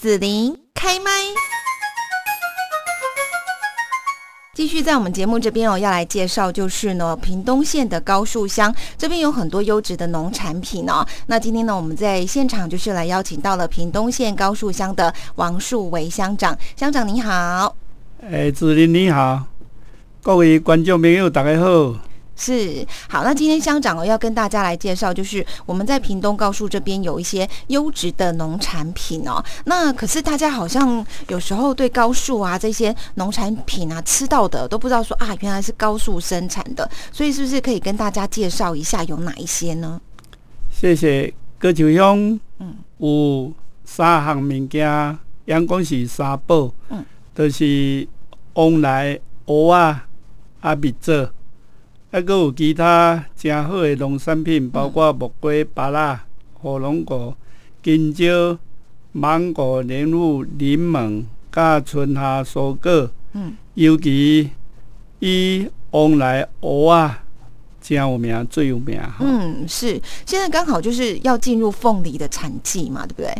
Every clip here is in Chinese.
紫琳开麦。继续在我们节目这边哦，要来介绍就是呢，屏东县的高树乡这边有很多优质的农产品哦。那今天呢，我们在现场就是来邀请到了屏东县高树乡的王树维乡长，乡长你好。哎，子林你好，各位观众朋友大家好。是好，那今天乡长哦要跟大家来介绍，就是我们在屏东高速这边有一些优质的农产品哦。那可是大家好像有时候对高速啊这些农产品啊吃到的都不知道说啊原来是高速生产的，所以是不是可以跟大家介绍一下有哪一些呢？谢谢高树乡，嗯，有三项物件，阳光是三宝，嗯，就是往来蚵啊啊蜜枣。还阁有其他真好的农产品，包括木瓜、芭乐、火龙果、金蕉、芒果、莲雾、柠檬，甲春夏蔬果。嗯，尤其以往来蚵啊，真有名，最有名。嗯，是，现在刚好就是要进入凤梨的产季嘛，对不对？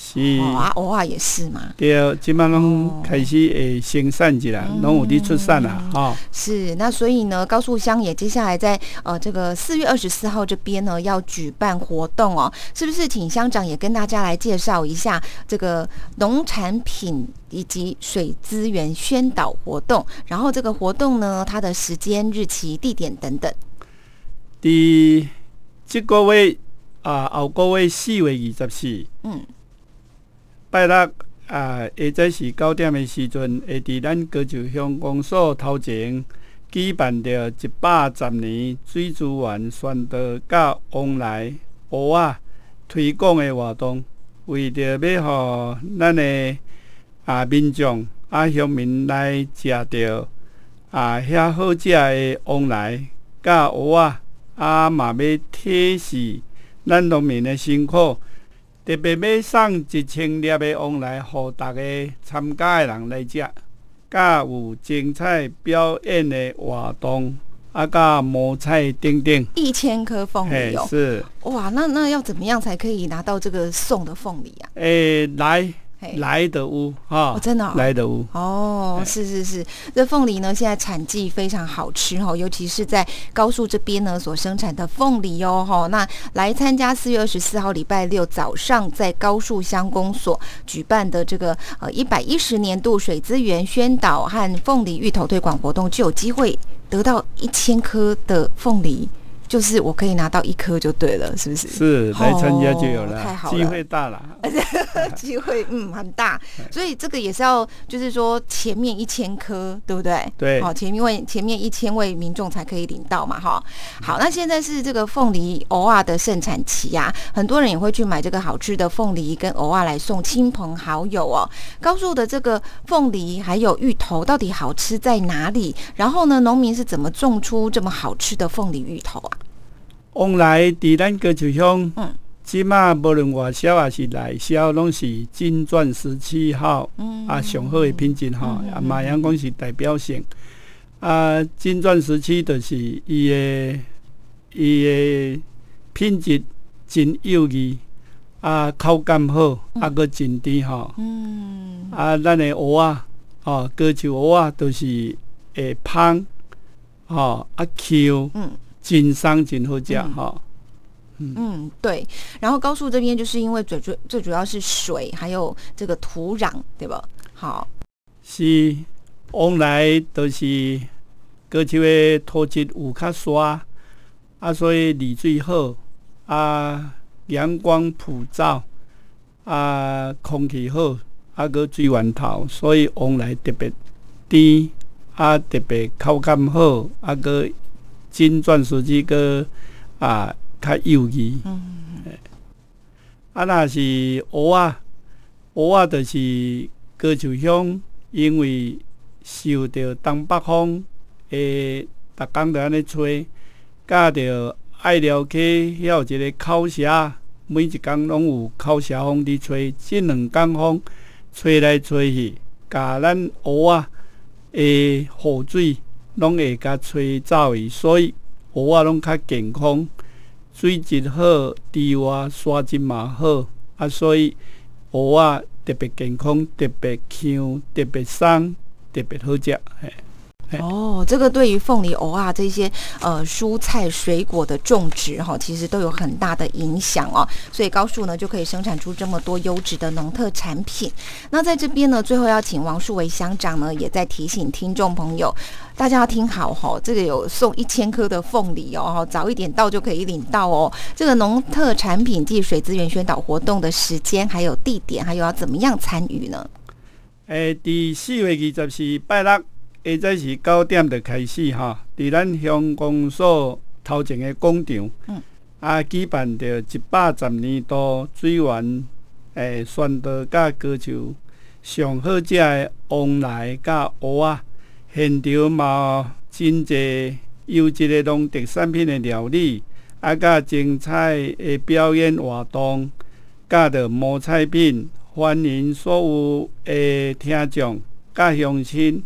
是啊，偶尔也是嘛。对，即摆拢开始会生产起来，拢有滴出产啦，哈。是，那所以呢，高速乡也接下来在呃这个四月二十四号这边呢要举办活动哦，是不是？请乡长也跟大家来介绍一下这个农产品以及水资源宣导活动，然后这个活动呢，它的时间、日期、地点等等。第这个月啊，后个月四月二十四。嗯。拜六啊，下早是九点的时阵，会伫咱高就乡公所头前举办着一百十年水资源宣导甲往来蚵仔推广的活动，为着要互咱的啊民众啊乡民来食着啊遐好食的往来甲蚵仔，啊嘛要体示咱农民的辛苦。特别要送一千粒的往来，互逐个参加的人来食，甲有精彩表演的活动，啊，甲摸彩等等。一千颗凤梨哦，是哇，那那要怎么样才可以拿到这个送的凤梨啊？诶，来。来的屋哈，真的来的屋哦，是是是，这凤梨呢，现在产季非常好吃哈，尤其是在高速这边呢所生产的凤梨哦哈。那来参加四月二十四号礼拜六早上在高速乡公所举办的这个呃一百一十年度水资源宣导和凤梨芋头推广活动，就有机会得到一千颗的凤梨。就是我可以拿到一颗就对了，是不是？是来参加就有了，太好了，机会大了，机会嗯很大，所以这个也是要就是说前面一千颗，对不对？对，好，前面位前面一千位民众才可以领到嘛，哈。好，那现在是这个凤梨偶尔的盛产期呀，很多人也会去买这个好吃的凤梨跟偶尔来送亲朋好友哦。高速的这个凤梨还有芋头到底好吃在哪里？然后呢，农民是怎么种出这么好吃的凤梨芋头啊？往来伫咱高树乡，即马无论外销还是内销，拢是金钻石七号，啊上好的品质吼，啊马阳讲是代表性。啊，金钻石七就是伊的伊的品质真优异，啊口感好，啊个真甜吼。嗯，啊咱的蚵仔，吼高树蚵仔都是会芳，吼啊 Q。嗯。真生真好食哈，嗯对，然后高速这边就是因为最最最主要是水，还有这个土壤，对吧？好，是往来都是高树的土质有较沙，啊，所以利水好，啊，阳光普照，啊，空气好，啊，个水源头，所以往来特别甜，啊，特别口感好，啊个。金钻石这个啊，较幼稚。嗯，啊，那是蚵仔，蚵仔就是高树乡，因为受着东北风，诶，逐工都安尼吹，加着爱寮溪遐有一个口峡，每一工拢有口峡风伫吹，即两工风吹来吹去，甲咱蚵仔诶雨水。拢会甲吹走去，所以蚵仔拢较健康，水质好，猪蛙沙质嘛好，啊，所以蚵仔特别健康、特别香、特别爽、特别好食。嘿。哦，这个对于凤梨、藕啊这些呃蔬菜水果的种植哈，其实都有很大的影响哦。所以高树呢就可以生产出这么多优质的农特产品。那在这边呢，最后要请王树维乡长呢，也在提醒听众朋友，大家要听好哈，这个有送一千颗的凤梨哦，早一点到就可以领到哦。这个农特产品暨水资源宣导活动的时间、还有地点，还有要怎么样参与呢？诶，第四月二十四拜六。下早是九点就开始哈，伫咱乡公所头前的广场，啊，举办着一百十年度水源诶宣导甲歌手上好食的旺来甲蚵仔，现场嘛真济优质的农特产品的料理，啊，甲精彩的表演活动，甲着毛菜品，欢迎所有诶听众甲乡亲。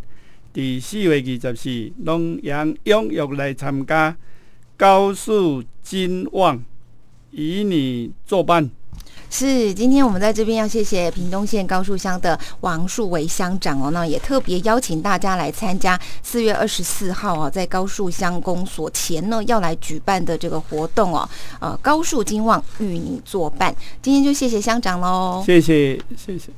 第四月二十四，拢阳踊跃来参加高速金旺，与你作伴。是，今天我们在这边要谢谢屏东县高树乡的王树维乡长哦，那也特别邀请大家来参加四月二十四号啊，在高树乡公所前呢要来举办的这个活动哦，呃，高树金旺与你作伴。今天就谢谢乡长喽，谢谢谢谢。